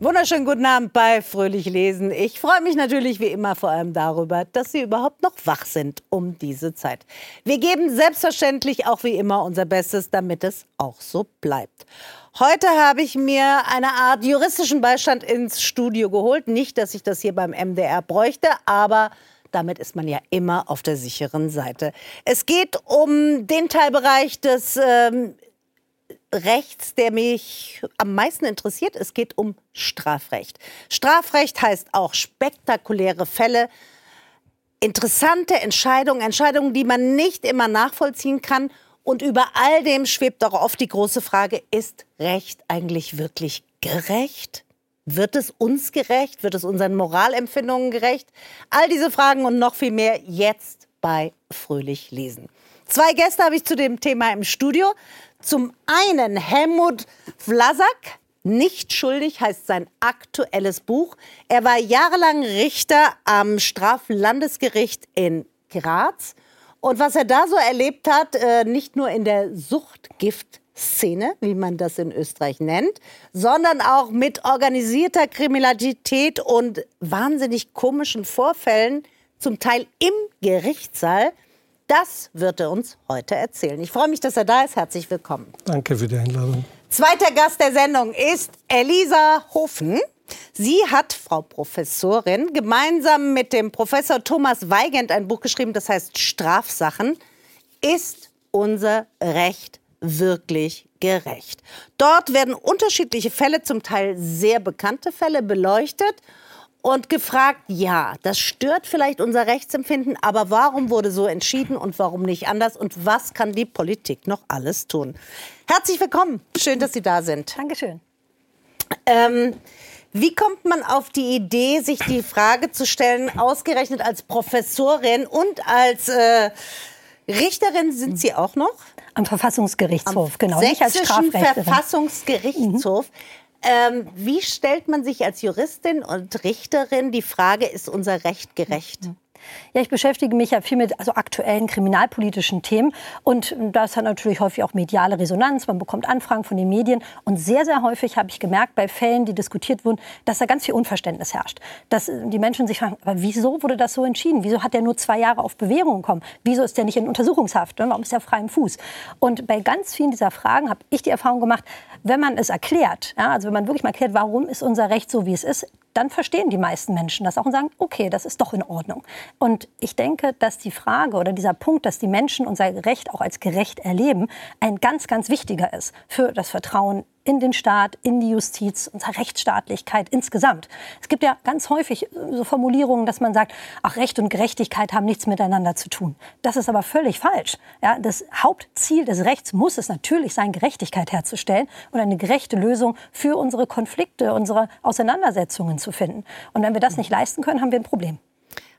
Wunderschönen guten Abend bei Fröhlich Lesen. Ich freue mich natürlich wie immer vor allem darüber, dass Sie überhaupt noch wach sind um diese Zeit. Wir geben selbstverständlich auch wie immer unser Bestes, damit es auch so bleibt. Heute habe ich mir eine Art juristischen Beistand ins Studio geholt. Nicht, dass ich das hier beim MDR bräuchte, aber damit ist man ja immer auf der sicheren Seite. Es geht um den Teilbereich des ähm, Rechts, der mich am meisten interessiert. Es geht um Strafrecht. Strafrecht heißt auch spektakuläre Fälle, interessante Entscheidungen, Entscheidungen, die man nicht immer nachvollziehen kann. Und über all dem schwebt auch oft die große Frage, ist Recht eigentlich wirklich gerecht? Wird es uns gerecht? Wird es unseren Moralempfindungen gerecht? All diese Fragen und noch viel mehr jetzt bei Fröhlich lesen. Zwei Gäste habe ich zu dem Thema im Studio. Zum einen Helmut Vlasak, nicht schuldig heißt sein aktuelles Buch. Er war jahrelang Richter am Straflandesgericht in Graz. Und was er da so erlebt hat, äh, nicht nur in der Suchtgiftszene, wie man das in Österreich nennt, sondern auch mit organisierter Kriminalität und wahnsinnig komischen Vorfällen, zum Teil im Gerichtssaal, das wird er uns heute erzählen. Ich freue mich, dass er da ist. Herzlich willkommen. Danke für die Einladung. Zweiter Gast der Sendung ist Elisa Hofen. Sie hat, Frau Professorin, gemeinsam mit dem Professor Thomas Weigand ein Buch geschrieben, das heißt Strafsachen. Ist unser Recht wirklich gerecht? Dort werden unterschiedliche Fälle, zum Teil sehr bekannte Fälle, beleuchtet und gefragt, ja, das stört vielleicht unser Rechtsempfinden, aber warum wurde so entschieden und warum nicht anders und was kann die Politik noch alles tun? Herzlich willkommen, schön, dass Sie da sind. Dankeschön. Ähm, wie kommt man auf die Idee, sich die Frage zu stellen, ausgerechnet als Professorin und als äh, Richterin sind Sie auch noch? Am Verfassungsgerichtshof, Am genau. Nicht als Verfassungsgerichtshof. Mhm. Ähm, wie stellt man sich als Juristin und Richterin die Frage, ist unser Recht gerecht? Mhm. Ja, ich beschäftige mich ja viel mit also aktuellen kriminalpolitischen Themen und das hat natürlich häufig auch mediale Resonanz. Man bekommt Anfragen von den Medien und sehr, sehr häufig habe ich gemerkt bei Fällen, die diskutiert wurden, dass da ganz viel Unverständnis herrscht. Dass die Menschen sich fragen, aber wieso wurde das so entschieden? Wieso hat der nur zwei Jahre auf Bewährung gekommen? Wieso ist der nicht in Untersuchungshaft? Warum ist er frei im Fuß? Und bei ganz vielen dieser Fragen habe ich die Erfahrung gemacht, wenn man es erklärt, ja, also wenn man wirklich mal erklärt, warum ist unser Recht so, wie es ist, dann verstehen die meisten Menschen das auch und sagen, okay, das ist doch in Ordnung. Und ich denke, dass die Frage oder dieser Punkt, dass die Menschen unser Recht auch als gerecht erleben, ein ganz, ganz wichtiger ist für das Vertrauen in den Staat, in die Justiz, unsere Rechtsstaatlichkeit insgesamt. Es gibt ja ganz häufig so Formulierungen, dass man sagt, ach, Recht und Gerechtigkeit haben nichts miteinander zu tun. Das ist aber völlig falsch. Ja, das Hauptziel des Rechts muss es natürlich sein, Gerechtigkeit herzustellen und eine gerechte Lösung für unsere Konflikte, unsere Auseinandersetzungen zu finden. Und wenn wir das nicht leisten können, haben wir ein Problem.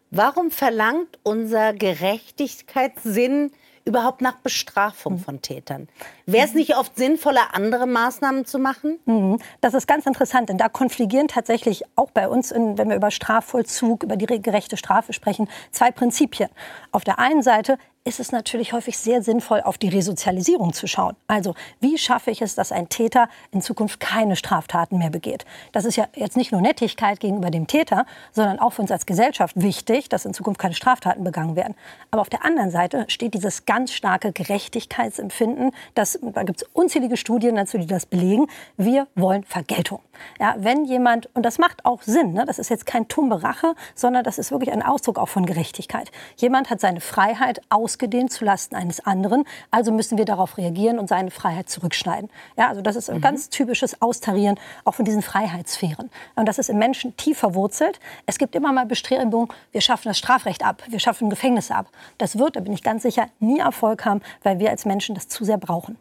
Warum verlangt unser Gerechtigkeitssinn überhaupt nach Bestrafung mhm. von Tätern? Wäre es nicht oft sinnvoller, andere Maßnahmen zu machen? Mhm. Das ist ganz interessant, denn da konfligieren tatsächlich auch bei uns, in, wenn wir über Strafvollzug, über die gerechte Strafe sprechen, zwei Prinzipien. Auf der einen Seite ist es natürlich häufig sehr sinnvoll, auf die Resozialisierung zu schauen. Also, wie schaffe ich es, dass ein Täter in Zukunft keine Straftaten mehr begeht? Das ist ja jetzt nicht nur Nettigkeit gegenüber dem Täter, sondern auch für uns als Gesellschaft wichtig, dass in Zukunft keine Straftaten begangen werden. Aber auf der anderen Seite steht dieses ganz starke Gerechtigkeitsempfinden, das, da gibt es unzählige Studien dazu, die das belegen. Wir wollen Vergeltung. Ja, wenn jemand, und das macht auch Sinn, ne, das ist jetzt kein tumbe Rache, sondern das ist wirklich ein Ausdruck auch von Gerechtigkeit. Jemand hat seine Freiheit aus ausgedehnt zulasten eines anderen. Also müssen wir darauf reagieren und seine Freiheit zurückschneiden. Ja, also das ist ein mhm. ganz typisches Austarieren auch von diesen Freiheitssphären. Und das ist im Menschen tief verwurzelt. Es gibt immer mal Bestrebungen, wir schaffen das Strafrecht ab, wir schaffen Gefängnisse ab. Das wird, da bin ich ganz sicher, nie Erfolg haben, weil wir als Menschen das zu sehr brauchen.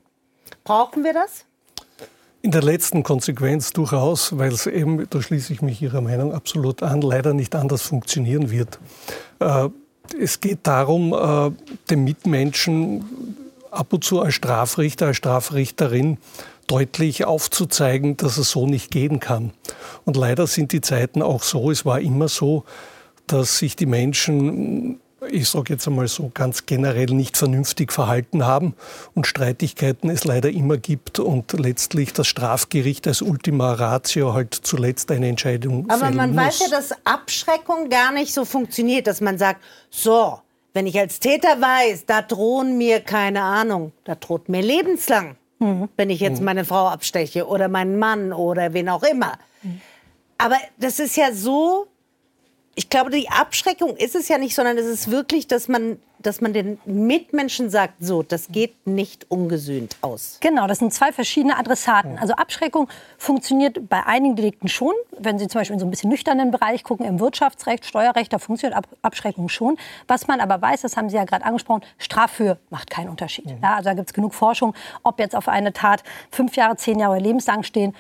Brauchen wir das? In der letzten Konsequenz durchaus, weil es eben, da schließe ich mich Ihrer Meinung absolut an, leider nicht anders funktionieren wird. Äh, es geht darum, äh, den Mitmenschen ab und zu als Strafrichter, als Strafrichterin deutlich aufzuzeigen, dass es so nicht gehen kann. Und leider sind die Zeiten auch so, es war immer so, dass sich die Menschen ich sage jetzt einmal so ganz generell nicht vernünftig verhalten haben und Streitigkeiten es leider immer gibt und letztlich das Strafgericht als Ultima Ratio halt zuletzt eine Entscheidung Aber man muss. weiß ja, dass Abschreckung gar nicht so funktioniert, dass man sagt, so, wenn ich als Täter weiß, da drohen mir keine Ahnung, da droht mir lebenslang, mhm. wenn ich jetzt mhm. meine Frau absteche oder meinen Mann oder wen auch immer. Mhm. Aber das ist ja so ich glaube, die Abschreckung ist es ja nicht, sondern es ist wirklich, dass man dass man den Mitmenschen sagt, so, das geht nicht ungesühnt aus. Genau, das sind zwei verschiedene Adressaten. Also Abschreckung funktioniert bei einigen Delikten schon. Wenn Sie zum Beispiel in so ein bisschen nüchternen Bereich gucken, im Wirtschaftsrecht, Steuerrecht, da funktioniert Abschreckung schon. Was man aber weiß, das haben Sie ja gerade angesprochen, Straffhöhe macht keinen Unterschied. Ja, also da gibt es genug Forschung, ob jetzt auf eine Tat fünf Jahre, zehn Jahre lebenslang stehen.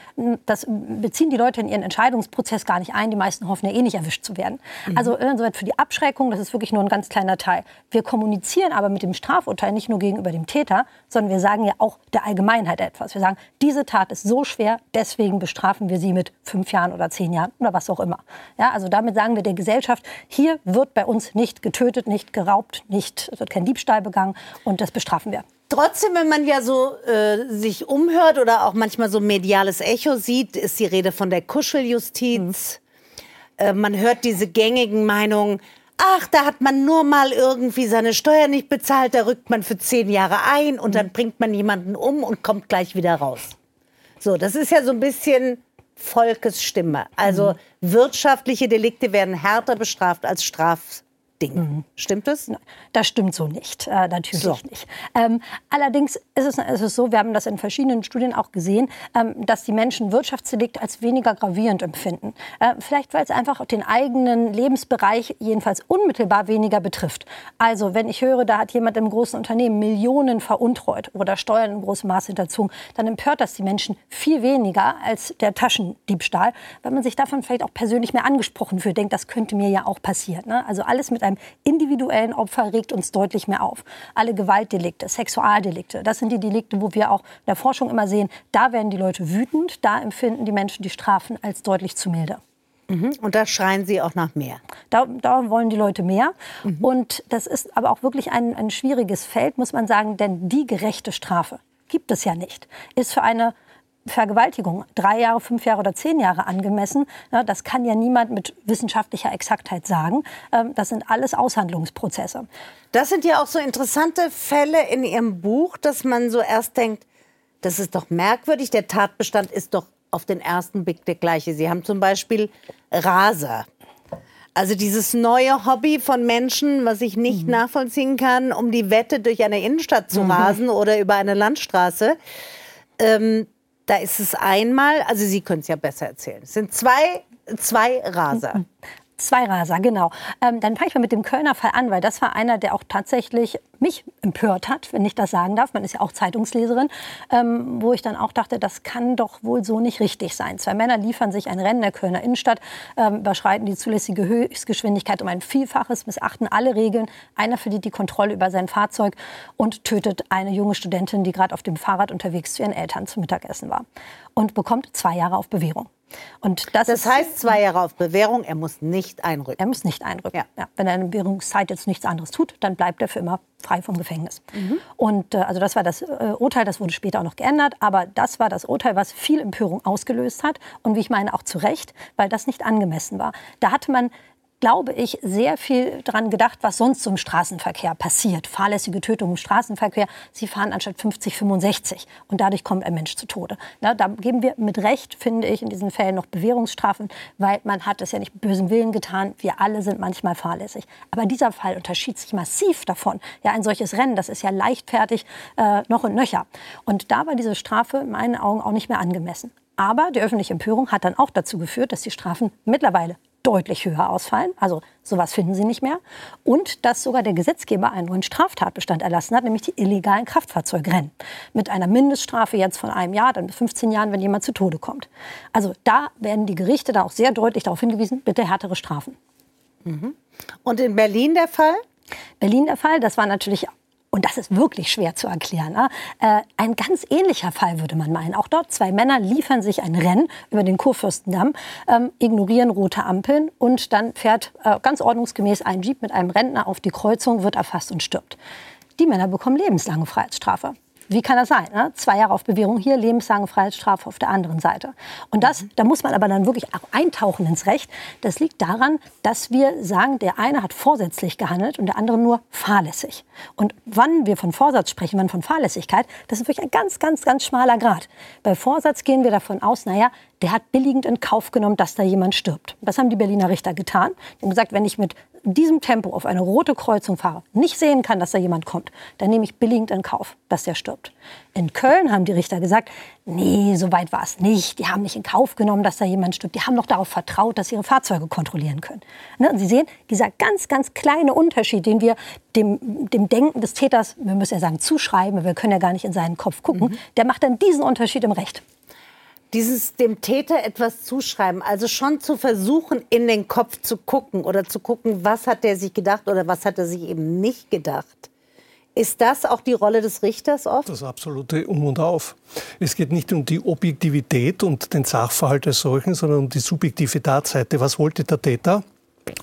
Das beziehen die Leute in ihren Entscheidungsprozess gar nicht ein. Die meisten hoffen ja eh nicht erwischt zu werden. Mhm. Also insoweit für die Abschreckung, das ist wirklich nur ein ganz kleiner Teil. Wir kommunizieren aber mit dem Strafurteil nicht nur gegenüber dem Täter, sondern wir sagen ja auch der Allgemeinheit etwas. Wir sagen, diese Tat ist so schwer, deswegen bestrafen wir sie mit fünf Jahren oder zehn Jahren oder was auch immer. Ja, also damit sagen wir der Gesellschaft, hier wird bei uns nicht getötet, nicht geraubt, nicht, es wird kein Diebstahl begangen und das bestrafen wir. Trotzdem, wenn man ja so äh, sich umhört oder auch manchmal so mediales Echo sieht, ist die Rede von der Kuscheljustiz. Mhm. Äh, man hört diese gängigen Meinungen, ach, da hat man nur mal irgendwie seine Steuer nicht bezahlt, da rückt man für zehn Jahre ein und dann bringt man jemanden um und kommt gleich wieder raus. So, das ist ja so ein bisschen Volkesstimme. Also mhm. wirtschaftliche Delikte werden härter bestraft als Straf Ding. Mhm. Stimmt das? Das stimmt so nicht, äh, natürlich so. nicht. Ähm, allerdings ist es, ist es, so, wir haben das in verschiedenen Studien auch gesehen, ähm, dass die Menschen Wirtschaftsdelikt als weniger gravierend empfinden. Äh, vielleicht, weil es einfach den eigenen Lebensbereich jedenfalls unmittelbar weniger betrifft. Also, wenn ich höre, da hat jemand im großen Unternehmen Millionen veruntreut oder Steuern in großem Maß hinterzogen, dann empört das die Menschen viel weniger als der Taschendiebstahl, weil man sich davon vielleicht auch persönlich mehr angesprochen fühlt, denkt, das könnte mir ja auch passieren. Ne? Also alles mit einem individuellen Opfer regt uns deutlich mehr auf. Alle Gewaltdelikte, Sexualdelikte, das sind die Delikte, wo wir auch in der Forschung immer sehen, da werden die Leute wütend, da empfinden die Menschen die Strafen als deutlich zu milde. Mhm. Und da schreien Sie auch nach mehr. Da, da wollen die Leute mehr. Mhm. Und das ist aber auch wirklich ein, ein schwieriges Feld, muss man sagen, denn die gerechte Strafe gibt es ja nicht. Ist für eine Vergewaltigung drei Jahre, fünf Jahre oder zehn Jahre angemessen. Das kann ja niemand mit wissenschaftlicher Exaktheit sagen. Ähm, das sind alles Aushandlungsprozesse. Das sind ja auch so interessante Fälle in Ihrem Buch, dass man so erst denkt, das ist doch merkwürdig, der Tatbestand ist doch auf den ersten Blick der gleiche. Sie haben zum Beispiel Raser. Also dieses neue Hobby von Menschen, was ich nicht mhm. nachvollziehen kann, um die Wette durch eine Innenstadt zu mhm. rasen oder über eine Landstraße. Ähm, da ist es einmal, also Sie können es ja besser erzählen. Es sind zwei, zwei Raser. Zwei Raser, genau. Ähm, dann fange ich mal mit dem Kölner Fall an, weil das war einer, der auch tatsächlich mich empört hat, wenn ich das sagen darf. Man ist ja auch Zeitungsleserin, ähm, wo ich dann auch dachte, das kann doch wohl so nicht richtig sein. Zwei Männer liefern sich ein Rennen in der Kölner Innenstadt, ähm, überschreiten die zulässige Höchstgeschwindigkeit um ein Vielfaches, missachten alle Regeln. Einer verliert die Kontrolle über sein Fahrzeug und tötet eine junge Studentin, die gerade auf dem Fahrrad unterwegs zu ihren Eltern zum Mittagessen war und bekommt zwei Jahre auf Bewährung. Und das, das heißt zwei Jahre auf Bewährung, er muss nicht einrücken. Er muss nicht einrücken. Ja. Ja. Wenn er in der Bewährungszeit jetzt nichts anderes tut, dann bleibt er für immer frei vom Gefängnis. Mhm. Und äh, also das war das äh, Urteil, das wurde später auch noch geändert, aber das war das Urteil, was viel Empörung ausgelöst hat und wie ich meine auch zu Recht, weil das nicht angemessen war. Da hatte man glaube ich, sehr viel daran gedacht, was sonst so im Straßenverkehr passiert. Fahrlässige Tötung im Straßenverkehr. Sie fahren anstatt 50, 65 und dadurch kommt ein Mensch zu Tode. Na, da geben wir mit Recht, finde ich, in diesen Fällen noch Bewährungsstrafen, weil man hat es ja nicht mit bösem Willen getan. Wir alle sind manchmal fahrlässig. Aber dieser Fall unterschied sich massiv davon. Ja, ein solches Rennen, das ist ja leichtfertig äh, noch und nöcher. Und da war diese Strafe in meinen Augen auch nicht mehr angemessen. Aber die öffentliche Empörung hat dann auch dazu geführt, dass die Strafen mittlerweile deutlich höher ausfallen. Also sowas finden Sie nicht mehr. Und dass sogar der Gesetzgeber einen neuen Straftatbestand erlassen hat, nämlich die illegalen Kraftfahrzeugrennen. Mit einer Mindeststrafe jetzt von einem Jahr, dann bis 15 Jahren, wenn jemand zu Tode kommt. Also da werden die Gerichte da auch sehr deutlich darauf hingewiesen, bitte härtere Strafen. Mhm. Und in Berlin der Fall? Berlin der Fall, das war natürlich Und das ist wirklich schwer zu erklären. Ne? Äh, ein ganz ähnlicher Fall würde man meinen. Auch dort zwei Männer liefern sich ein Rennen über den Kurfürstendamm, ähm, ignorieren rote Ampeln und dann fährt äh, ganz ordnungsgemäß ein Jeep mit einem Rentner auf die Kreuzung, wird erfasst und stirbt. Die Männer bekommen lebenslange Freiheitsstrafe. Wie kann das sein? Ne? Zwei Jahre auf Bewährung hier, lebenslange Freiheitsstrafe auf der anderen Seite. Und das, da muss man aber dann wirklich auch eintauchen ins Recht. Das liegt daran, dass wir sagen, der eine hat vorsätzlich gehandelt und der andere nur fahrlässig. Und wann wir von Vorsatz sprechen, wann von Fahrlässigkeit, das ist wirklich ein ganz, ganz, ganz schmaler Grad. Bei Vorsatz gehen wir davon aus, naja, der hat billigend in Kauf genommen, dass da jemand stirbt. Das haben die Berliner Richter getan. Die haben gesagt, wenn ich mit diesem Tempo auf eine rote Kreuzung fahre, nicht sehen kann, dass da jemand kommt, dann nehme ich billigend in Kauf, dass der stirbt. In Köln haben die Richter gesagt, nee, so weit war es nicht. Die haben nicht in Kauf genommen, dass da jemand stirbt. Die haben noch darauf vertraut, dass sie ihre Fahrzeuge kontrollieren können. Ne? Und Sie sehen, dieser ganz, ganz kleine Unterschied, den wir dem, dem Denken des Täters, wir müssen ja sagen, zuschreiben, wir können ja gar nicht in seinen Kopf gucken, mhm. der macht dann diesen Unterschied im Recht dieses dem Täter etwas zuschreiben, also schon zu versuchen, in den Kopf zu gucken oder zu gucken, was hat der sich gedacht oder was hat er sich eben nicht gedacht. Ist das auch die Rolle des Richters oft? Das absolute Um und Auf. Es geht nicht um die Objektivität und den Sachverhalt als solchen, sondern um die subjektive Tatseite. Was wollte der Täter?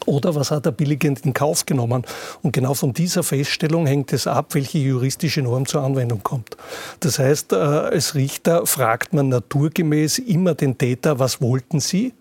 Oder was hat er billigend in Kauf genommen? Und genau von dieser Feststellung hängt es ab, welche juristische Norm zur Anwendung kommt. Das heißt, äh, als Richter fragt man naturgemäß immer den Täter, was wollten Sie?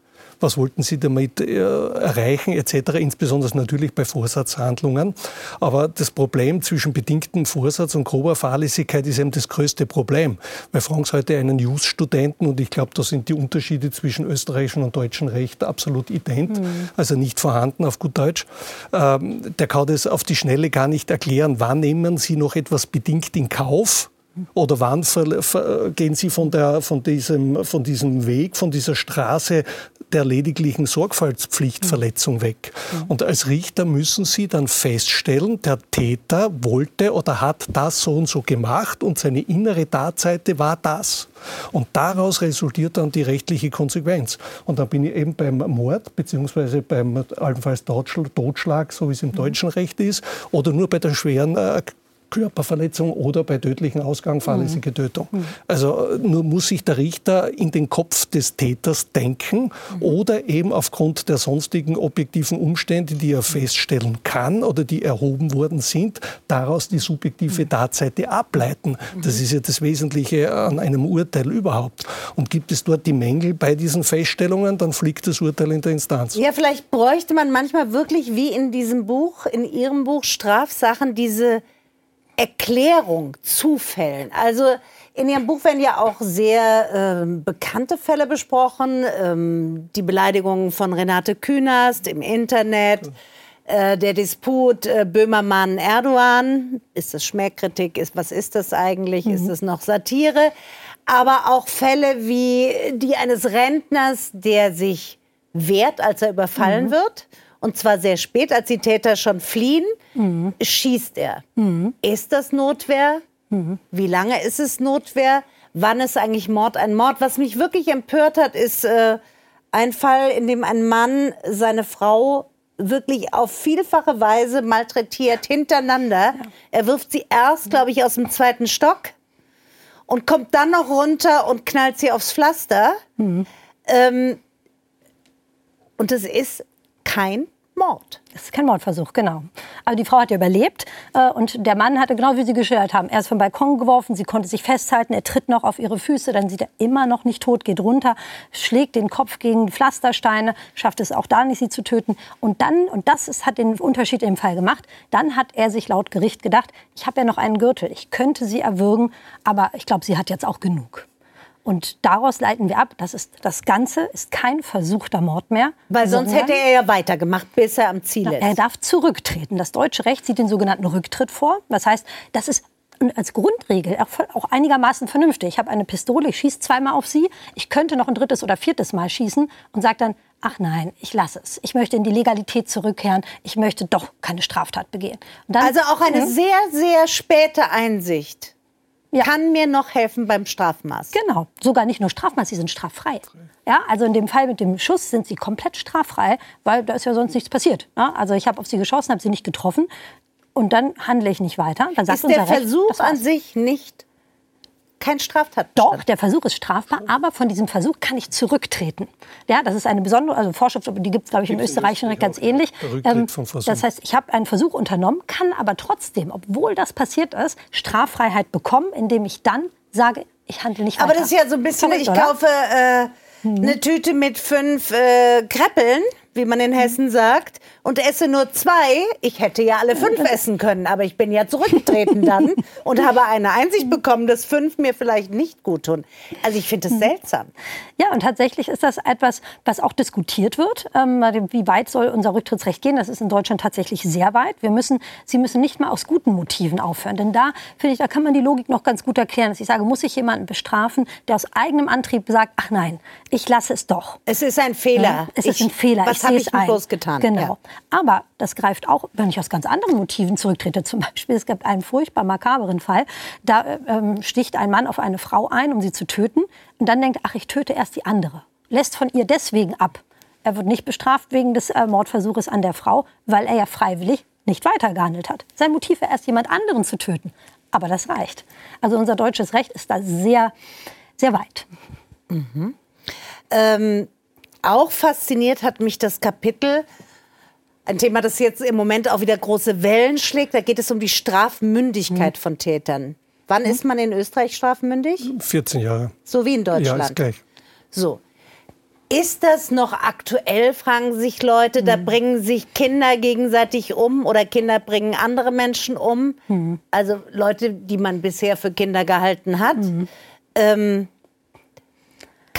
Was wollten Sie damit äh, erreichen etc., insbesondere natürlich bei Vorsatzhandlungen. Aber das Problem zwischen bedingtem Vorsatz und grober Fahrlässigkeit ist eben das größte Problem. Wir fragen Sie heute einen Jus-Studenten und ich glaube, da sind die Unterschiede zwischen österreichischem und deutschem Recht absolut ident, mhm. also nicht vorhanden auf gut Deutsch. Ähm, der kann das auf die Schnelle gar nicht erklären. Wann nehmen Sie noch etwas bedingt in Kauf? Oder wann gehen Sie von, der, von, diesem, von diesem Weg, von dieser Straße der lediglichen Sorgfaltspflichtverletzung weg? Und als Richter müssen Sie dann feststellen, der Täter wollte oder hat das so und so gemacht und seine innere Tatseite war das. Und daraus resultiert dann die rechtliche Konsequenz. Und dann bin ich eben beim Mord, beziehungsweise beim allenfalls Totschlag, so wie es im deutschen Recht ist, oder nur bei der schweren äh, Körperverletzung oder bei tödlichem Ausgang fahrlässige mhm. Tötung. Mhm. Also nur muss sich der Richter in den Kopf des Täters denken mhm. oder eben aufgrund der sonstigen objektiven Umstände, die er feststellen kann oder die erhoben worden sind, daraus die subjektive mhm. Tatseite ableiten. Das ist ja das Wesentliche an einem Urteil überhaupt. Und gibt es dort die Mängel bei diesen Feststellungen, dann fliegt das Urteil in der Instanz. Ja, vielleicht bräuchte man manchmal wirklich wie in diesem Buch, in Ihrem Buch Strafsachen, diese Erklärung zu Fällen. Also in Ihrem Buch werden ja auch sehr äh, bekannte Fälle besprochen. Ähm, die Beleidigungen von Renate Künast im Internet, äh, der Disput äh, Böhmermann-Erdogan. Ist das Schmähkritik? Ist, was ist das eigentlich? Mhm. Ist das noch Satire? Aber auch Fälle wie die eines Rentners, der sich wehrt, als er überfallen mhm. wird und zwar sehr spät, als die Täter schon fliehen, mhm. schießt er. Mhm. Ist das Notwehr? Mhm. Wie lange ist es Notwehr? Wann ist eigentlich Mord ein Mord? Was mich wirklich empört hat, ist äh, ein Fall, in dem ein Mann seine Frau wirklich auf vielfache Weise malträtiert hintereinander. Ja. Er wirft sie erst, glaube ich, aus dem zweiten Stock und kommt dann noch runter und knallt sie aufs Pflaster. Mhm. Ähm, und es ist kein Mord. Das ist kein Mordversuch, genau. Aber die Frau hat ja überlebt äh, und der Mann hatte genau wie Sie geschildert haben. Er ist vom Balkon geworfen, sie konnte sich festhalten, er tritt noch auf ihre Füße, dann sieht er immer noch nicht tot, geht runter, schlägt den Kopf gegen Pflastersteine, schafft es auch da nicht, sie zu töten. Und dann, und das ist, hat den Unterschied im Fall gemacht, dann hat er sich laut Gericht gedacht, ich habe ja noch einen Gürtel, ich könnte sie erwürgen, aber ich glaube, sie hat jetzt auch genug. Und daraus leiten wir ab, das, ist, das Ganze ist kein versuchter Mord mehr. Weil sonst hätte er ja weitergemacht, bis er am Ziel ist. Er darf zurücktreten. Das deutsche Recht sieht den sogenannten Rücktritt vor. Das heißt, das ist als Grundregel auch einigermaßen vernünftig. Ich habe eine Pistole, ich schieße zweimal auf sie, ich könnte noch ein drittes oder viertes Mal schießen und sage dann, ach nein, ich lasse es. Ich möchte in die Legalität zurückkehren. Ich möchte doch keine Straftat begehen. Dann, also auch eine hm? sehr, sehr späte Einsicht ja. kann mir noch helfen beim Strafmaß. Genau, sogar nicht nur Strafmaß, sie sind straffrei. Ja, also in dem Fall mit dem Schuss sind sie komplett straffrei, weil da ist ja sonst nichts passiert. Ja, also ich habe auf sie geschossen, habe sie nicht getroffen. und dann handle ich nicht weiter. Dann sagt ist der unser Recht, Versuch an sich nicht kein Straftat? Doch, der Versuch ist strafbar, aber von diesem Versuch kann ich zurücktreten. Ja, das ist eine besondere also Vorschrift, die gibt es, glaube ich, im österreichischen Recht ganz ähnlich. Ähm, vom Versuch. das heißt, ich habe einen Versuch unternommen, kann aber trotzdem, obwohl das passiert ist, Straffreiheit bekommen, indem ich dann sage, ich handle nicht Aber weiter. das ist ja so ein bisschen, Verrückt, ich oder? kaufe äh, eine Tüte mit fünf äh, Kreppeln, wie man in Hessen sagt, und esse nur zwei. Ich hätte ja alle fünf essen können, aber ich bin ja zurückgetreten dann und habe eine Einsicht bekommen, dass fünf mir vielleicht nicht gut tun. Also ich finde das seltsam. Ja, und tatsächlich ist das etwas, was auch diskutiert wird. Ähm, wie weit soll unser Rücktrittsrecht gehen? Das ist in Deutschland tatsächlich sehr weit. Wir müssen, Sie müssen nicht mal aus guten Motiven aufhören. Denn da, finde ich, da kann man die Logik noch ganz gut erklären. Dass ich sage, muss ich jemanden bestrafen, der aus eigenem Antrieb sagt, ach nein, ich lasse es doch. Es ist ein Fehler. Ja, es ist ich, ein Fehler. Was ich habe ich es denn ein. bloß getan? Genau. Ja. Aber das greift auch, wenn ich aus ganz anderen Motiven zurücktrete. Zum Beispiel, es gibt einen furchtbar makaberen Fall. Da äh, ähm, sticht ein Mann auf eine Frau ein, um sie zu töten. Und dann denkt, ach, ich töte erst die andere. Lässt von ihr deswegen ab. Er wird nicht bestraft wegen des äh, Mordversuches an der Frau, weil er ja freiwillig nicht weitergehandelt hat. Sein Motiv war erst jemand anderen zu töten. Aber das reicht. Also unser deutsches Recht ist da sehr, sehr weit. Ähm, auch fasziniert hat mich das Kapitel, ein Thema, das jetzt im Moment auch wieder große Wellen schlägt. Da geht es um die Strafmündigkeit von Tätern. Wann ist man in Österreich strafmündig? 14 Jahre. So wie in Ja, Deutschland. ist gleich. So. Ist das noch aktuell, fragen sich Leute. Da bringen sich Kinder gegenseitig um oder Kinder bringen andere Menschen um. Also Leute, die man bisher für Kinder gehalten hat. Ähm,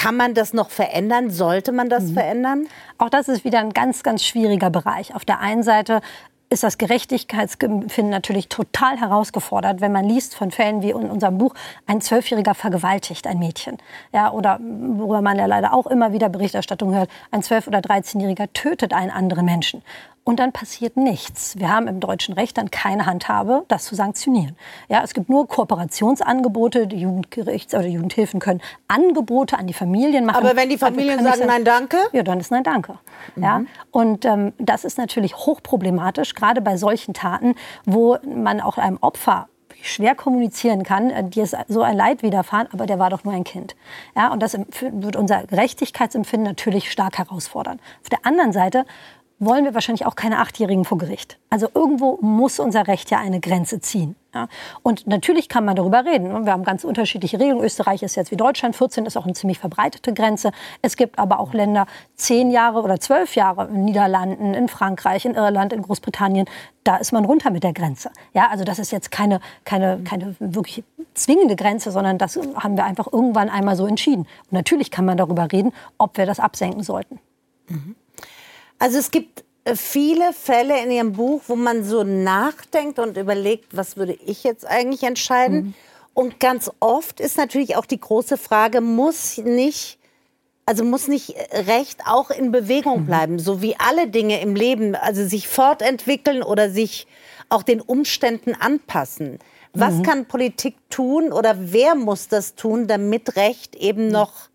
kann man das noch verändern? Sollte man das verändern? Auch das ist wieder ein ganz, ganz schwieriger Bereich. Auf der einen Seite ist das Gerechtigkeitsempfinden natürlich total herausgefordert, wenn man liest von Fällen wie in unserem Buch, ein Zwölfjähriger vergewaltigt ein Mädchen. Ja, oder worüber man ja leider auch immer wieder Berichterstattung hört, ein Zwölf- oder Dreizehnjähriger tötet einen anderen Menschen. Und dann passiert nichts. Wir haben im deutschen Recht dann keine Handhabe, das zu sanktionieren. Ja, es gibt nur Kooperationsangebote. Die Jugendgerichts- oder Jugendhilfen können Angebote an die Familien machen. Aber wenn die Aber Familien nicht sagen, nein, danke? ja, dann ist Nein Danke. Ja? Und ähm, das ist natürlich hochproblematisch, gerade bei solchen Taten, wo man auch einem Opfer schwer kommunizieren kann, äh, dir ist so ein Leid widerfahren, aber der war doch nur ein Kind. Ja, und das wird unser Gerechtigkeitsempfinden natürlich stark herausfordern. Auf der anderen Seite wollen wir wahrscheinlich auch keine Achtjährigen vor Gericht. Also irgendwo muss unser Recht ja eine Grenze ziehen. Ja? Und natürlich kann man darüber reden. Wir haben ganz unterschiedliche Regeln. Österreich ist jetzt wie Deutschland. 14 ist auch eine ziemlich verbreitete Grenze. Es gibt aber auch Länder, zehn Jahre oder zwölf Jahre in Niederlanden, in Frankreich, in Irland, in Großbritannien. Da ist man runter mit der Grenze. Ja, also das ist jetzt keine, keine, keine wirklich zwingende Grenze, sondern das haben wir einfach irgendwann einmal so entschieden. Und natürlich kann man darüber reden, ob wir das absenken sollten. Also es gibt äh, viele Fälle in Ihrem Buch, wo man so nachdenkt und überlegt, was würde ich jetzt eigentlich entscheiden? Und ganz oft ist natürlich auch die große Frage, muss nicht, also muss nicht Recht auch in Bewegung bleiben, so wie alle Dinge im Leben, also sich fortentwickeln oder sich auch den Umständen anpassen. Was kann Politik tun oder wer muss das tun, damit Recht eben noch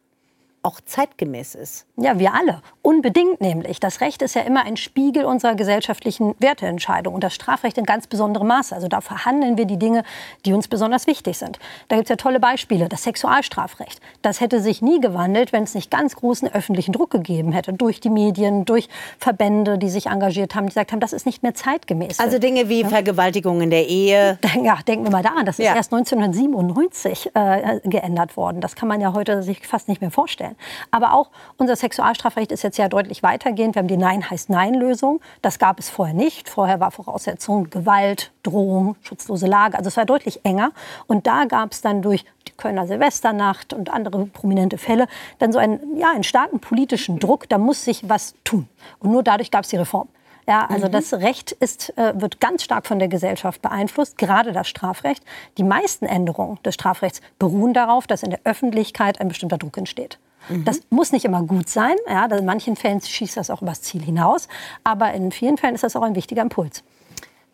auch zeitgemäß ist? Ja, wir alle. Unbedingt nämlich. Das Recht ist ja immer ein Spiegel unserer gesellschaftlichen Werteentscheidung und das Strafrecht in ganz besonderem Maße. Also da verhandeln wir die Dinge, die uns besonders wichtig sind. Da gibt es ja tolle Beispiele. Das Sexualstrafrecht. Das hätte sich nie gewandelt, wenn es nicht ganz großen öffentlichen Druck gegeben hätte. Durch die Medien, durch Verbände, die sich engagiert haben, die gesagt haben, das ist nicht mehr zeitgemäß. Also Dinge wie Vergewaltigung in der Ehe. Ja, denken wir mal daran, das ist Ja. erst 1997 äh, geändert worden. Das kann man ja heute sich fast nicht mehr vorstellen. Aber auch unser Sexualstrafrecht ist jetzt ja deutlich weitergehend. Wir haben die Nein heißt Nein-Lösung. Das gab es vorher nicht. Vorher war Voraussetzung Gewalt, Drohung, schutzlose Lage. Also es war deutlich enger. Und da gab es dann durch die Kölner Silvesternacht und andere prominente Fälle dann so einen, ja, einen starken politischen Druck. Da muss sich was tun. Und nur dadurch gab es die Reform. Ja, also das Recht ist, äh, wird ganz stark von der Gesellschaft beeinflusst, gerade das Strafrecht. Die meisten Änderungen des Strafrechts beruhen darauf, dass in der Öffentlichkeit ein bestimmter Druck entsteht. Das muss nicht immer gut sein. Ja, in manchen Fällen schießt das auch übers Ziel hinaus. Aber in vielen Fällen ist das auch ein wichtiger Impuls.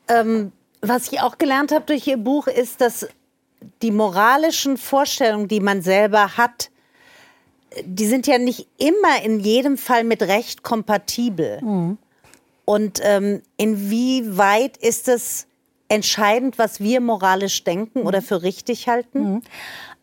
Ähm, was ich auch gelernt habe durch Ihr Buch, ist, dass die moralischen Vorstellungen, die man selber hat, die sind ja nicht immer in jedem Fall mit Recht kompatibel. Und ähm, inwieweit ist es entscheidend, was wir moralisch denken oder für richtig halten? Mhm.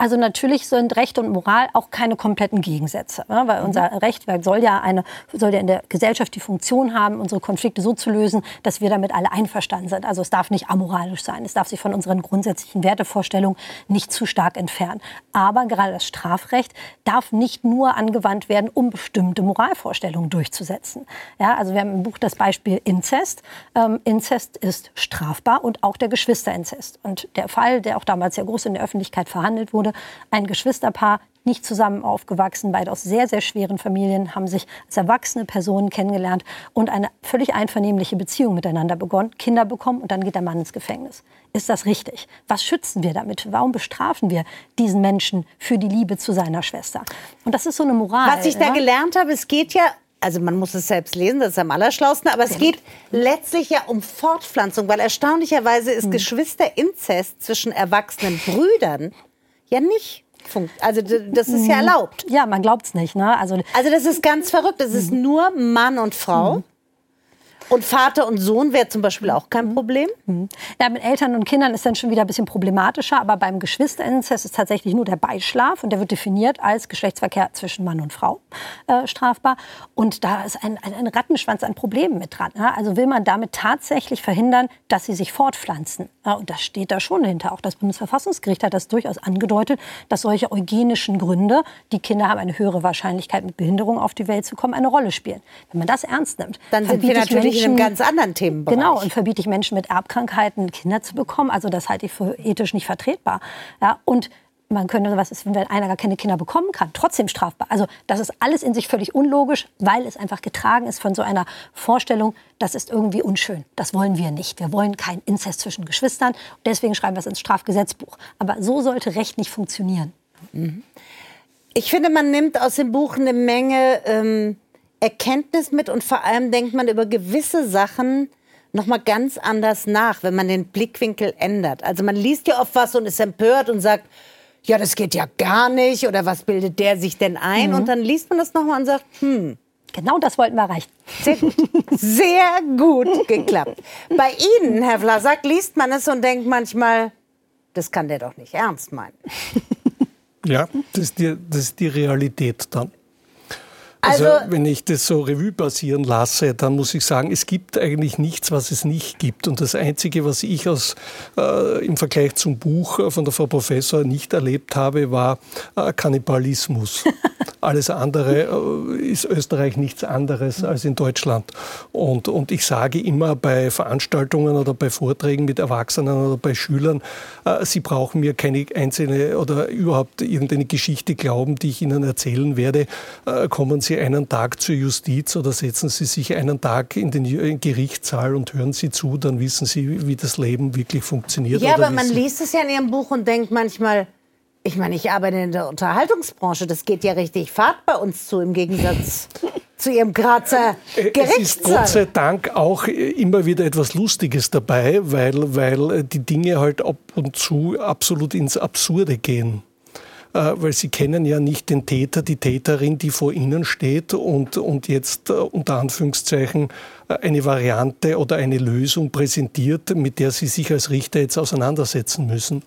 Also natürlich sind Recht und Moral auch keine kompletten Gegensätze, ne? weil unser Recht soll ja, eine, soll ja in der Gesellschaft die Funktion haben, unsere Konflikte so zu lösen, dass wir damit alle einverstanden sind. Also es darf nicht amoralisch sein, es darf sich von unseren grundsätzlichen Wertevorstellungen nicht zu stark entfernen. Aber gerade das Strafrecht darf nicht nur angewandt werden, um bestimmte Moralvorstellungen durchzusetzen. Ja, also wir haben im Buch das Beispiel Inzest. Ähm, Inzest ist strafbar und auch der Geschwisterinzest. Und der Fall, der auch damals sehr groß in der Öffentlichkeit verhandelt wurde, ein Geschwisterpaar, nicht zusammen aufgewachsen, beide aus sehr, sehr schweren Familien, haben sich als erwachsene Personen kennengelernt und eine völlig einvernehmliche Beziehung miteinander begonnen, Kinder bekommen und dann geht der Mann ins Gefängnis. Ist das richtig? Was schützen wir damit? Warum bestrafen wir diesen Menschen für die Liebe zu seiner Schwester? Und das ist so eine Moral. Was ich da gelernt habe, es geht ja also man muss es selbst lesen, das ist am allerschlausten, aber es geht letztlich ja um Fortpflanzung, weil erstaunlicherweise ist hm. Geschwisterinzest zwischen erwachsenen Brüdern ja nicht also das ist ja mhm. erlaubt. Ja, man glaubt es nicht. Ne? Also, also das ist ganz verrückt. Das ist mhm. nur Mann und Frau. Mhm. Und Vater und Sohn wäre zum Beispiel auch kein mhm. Problem? Mhm. Ja, mit Eltern und Kindern ist dann schon wieder ein bisschen problematischer. Aber beim Geschwisterinzest ist tatsächlich nur der Beischlaf. Und der wird definiert als Geschlechtsverkehr zwischen Mann und Frau äh, strafbar. Und da ist ein, ein, ein, Rattenschwanz an Problemen mit dran. Ja? Also will man damit tatsächlich verhindern, dass sie sich fortpflanzen. Ja, und das steht da schon dahinter. Auch das Bundesverfassungsgericht hat das durchaus angedeutet, dass solche eugenischen Gründe, die Kinder haben eine höhere Wahrscheinlichkeit, mit Behinderung auf die Welt zu kommen, eine Rolle spielen. Wenn man das ernst nimmt, dann sind wir natürlich in einem ganz anderen Themenbereich. Genau, und verbiete ich Menschen mit Erbkrankheiten Kinder zu bekommen. Also das halte ich für ethisch nicht vertretbar. Ja, und man könnte, was ist, wenn einer gar keine Kinder bekommen kann, trotzdem strafbar. Also das ist alles in sich völlig unlogisch, weil es einfach getragen ist von so einer Vorstellung, das ist irgendwie unschön. Das wollen wir nicht. Wir wollen keinen Inzest zwischen Geschwistern. Deswegen schreiben wir es ins Strafgesetzbuch. Aber so sollte Recht nicht funktionieren. Mhm. Ich finde, man nimmt aus dem Buch eine Menge ähm, Erkenntnis mit und vor allem denkt man über gewisse Sachen noch mal ganz anders nach, wenn man den Blickwinkel ändert. Also man liest ja oft was und ist empört und sagt, ja, das geht ja gar nicht oder was bildet der sich denn ein? Mhm. Und dann liest man das noch mal und sagt, hm, Genau das wollten wir erreichen. Sehr gut. Sehr gut geklappt. Bei Ihnen, Herr Vlasak, liest man es und denkt manchmal, das kann der doch nicht ernst meinen. Ja, das ist die, das ist die Realität dann. Also, also, wenn ich das so Revue passieren lasse, dann muss ich sagen, es gibt eigentlich nichts, was es nicht gibt. Und das Einzige, was ich aus, äh, im Vergleich zum Buch äh, von der Frau Professor nicht erlebt habe, war äh, Kannibalismus. Alles andere äh, ist Österreich nichts anderes als in Deutschland. Und, und ich sage immer bei Veranstaltungen oder bei Vorträgen mit Erwachsenen oder bei Schülern, äh, sie brauchen mir keine einzelne oder überhaupt irgendeine Geschichte glauben, die ich ihnen erzählen werde. Äh, kommen Sie einen Tag zur Justiz oder setzen Sie sich einen Tag in den Gerichtssaal und hören Sie zu, dann wissen Sie, wie das Leben wirklich funktioniert. Ja, aber man liest es ja in Ihrem Buch und denkt manchmal, ich meine, ich arbeite in der Unterhaltungsbranche. Das geht ja richtig Fahrt bei uns zu, im Gegensatz zu Ihrem Grazer Gerichtssaal. Es ist Gott sei Dank auch immer wieder etwas Lustiges dabei, weil, weil die Dinge halt ab und zu absolut ins Absurde gehen. Äh, weil Sie kennen ja nicht den Täter, die Täterin, die vor Ihnen steht und, und jetzt äh, unter Anführungszeichen äh, eine Variante oder eine Lösung präsentiert, mit der Sie sich als Richter jetzt auseinandersetzen müssen.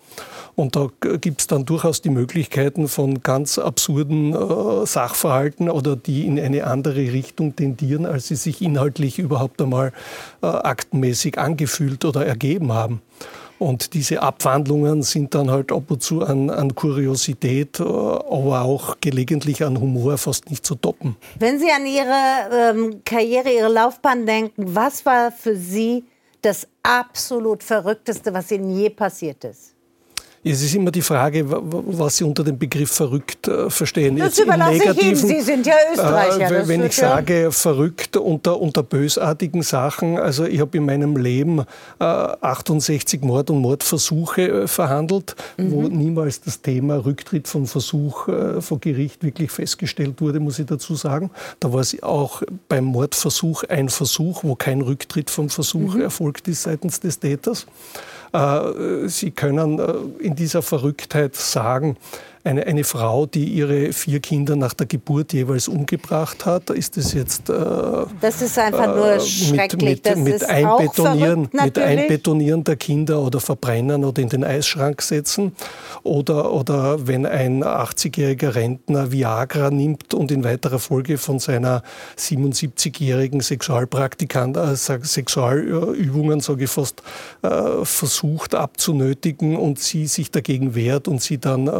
Und da gibt es dann durchaus die Möglichkeiten von ganz absurden Sachverhalten oder die in eine andere Richtung tendieren, als sie sich inhaltlich überhaupt einmal aktenmäßig angefühlt oder ergeben haben. Und diese Abwandlungen sind dann halt ab und zu an, an, Kuriosität, äh, aber auch gelegentlich an Humor fast nicht zu toppen. Wenn Sie an Ihre ähm, Karriere, Ihre Laufbahn denken, was war für Sie das absolut Verrückteste, was Ihnen je passiert ist? Es ist immer die Frage, was Sie unter dem Begriff verrückt äh, verstehen. Das Jetzt überlasse ich Ihnen. Sie sind ja Österreicher. Äh, wenn ich sage verrückt unter, unter bösartigen Sachen, also ich habe in meinem Leben äh, 68 Mord- und Mordversuche äh, verhandelt, mhm. wo niemals das Thema Rücktritt vom Versuch äh, vor Gericht wirklich festgestellt wurde, muss ich dazu sagen. Da war es auch beim Mordversuch ein Versuch, wo kein Rücktritt vom Versuch mhm. erfolgt ist seitens des Täters. Äh, Sie können äh, in dieser Verrücktheit sagen, eine, eine Frau, die ihre vier Kinder nach der Geburt jeweils umgebracht hat, ist das jetzt. Äh, das ist einfach nur äh, schrecklich. Mit, mit, mit Einbetonieren, verrückt, mit Einbetonieren der Kinder oder verbrennen oder in den Eisschrank setzen. Oder, oder wenn ein 80-jähriger Rentner Viagra nimmt und in weiterer Folge von seiner 77-jährigen Sexualpraktikant, äh, Sexualübungen, sage ich fast, äh, versucht abzunötigen und sie sich dagegen wehrt und sie dann äh,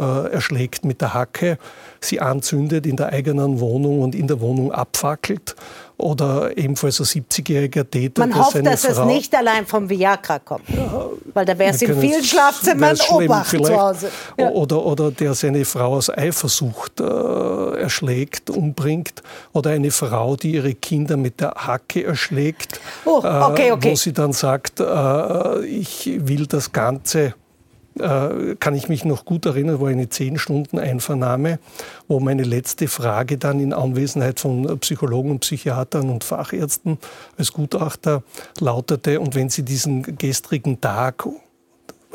erschlägt mit der Hacke, sie anzündet in der eigenen Wohnung und in der Wohnung abfackelt. Oder ebenfalls ein 70-jähriger Täter. Man hofft, dass Frau, es nicht allein vom Viagra kommt. Ja, weil da wäre es in vielen Schlafzimmern Obacht zu Hause. Ja. Oder, oder der seine Frau aus Eifersucht äh, erschlägt, umbringt. Oder eine Frau, die ihre Kinder mit der Hacke erschlägt. Oh, okay, okay. Äh, wo sie dann sagt, äh, ich will das Ganze äh, kann ich mich noch gut erinnern, war eine zehn Stunden Einvernahme, wo meine letzte Frage dann in Anwesenheit von Psychologen und Psychiatern und Fachärzten als Gutachter lautete, und wenn Sie diesen gestrigen Tag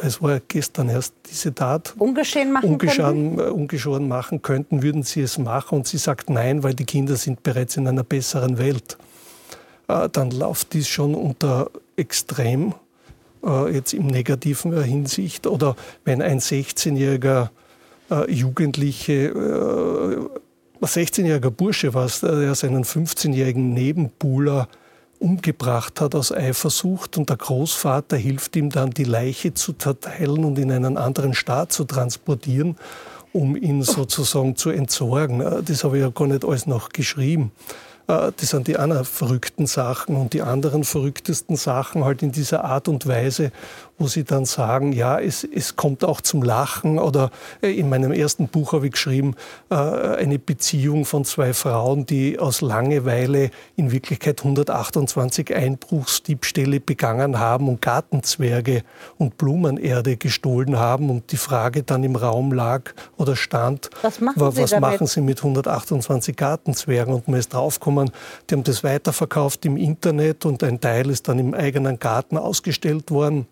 es war gestern erst diese Tat, ungeschehen machen ungeschoren, könnten? ungeschoren machen könnten, würden Sie es machen? Und sie sagt nein, weil die Kinder sind bereits in einer besseren Welt. Äh, dann läuft dies schon unter extrem äh, jetzt im negativen Hinsicht. Oder wenn ein 16-jähriger äh, Jugendliche, äh, 16-jähriger Bursche war der seinen 15-jährigen Nebenbuhler umgebracht hat aus Eifersucht und der Großvater hilft ihm dann, die Leiche zu zerteilen und in einen anderen Staat zu transportieren, um ihn sozusagen zu entsorgen. Äh, das habe ich ja gar nicht alles noch geschrieben. Äh, das sind die anderen verrückten Sachen und die anderen verrücktesten Sachen halt in dieser Art und Weise, wo sie dann sagen, ja, es, es kommt auch zum Lachen. Oder äh, in meinem ersten Buch habe ich geschrieben, äh, eine Beziehung von zwei Frauen, die aus Langeweile in Wirklichkeit 128 Einbruchsdiebstähle begangen haben und Gartenzwerge und Blumenerde gestohlen haben. Und die Frage dann im Raum lag oder stand, was machen, war, was machen Sie mit 128 Gartenzwergen? Und man ist draufgekommen, die haben das weiterverkauft im Internet und ein Teil ist dann im eigenen Garten ausgestellt worden.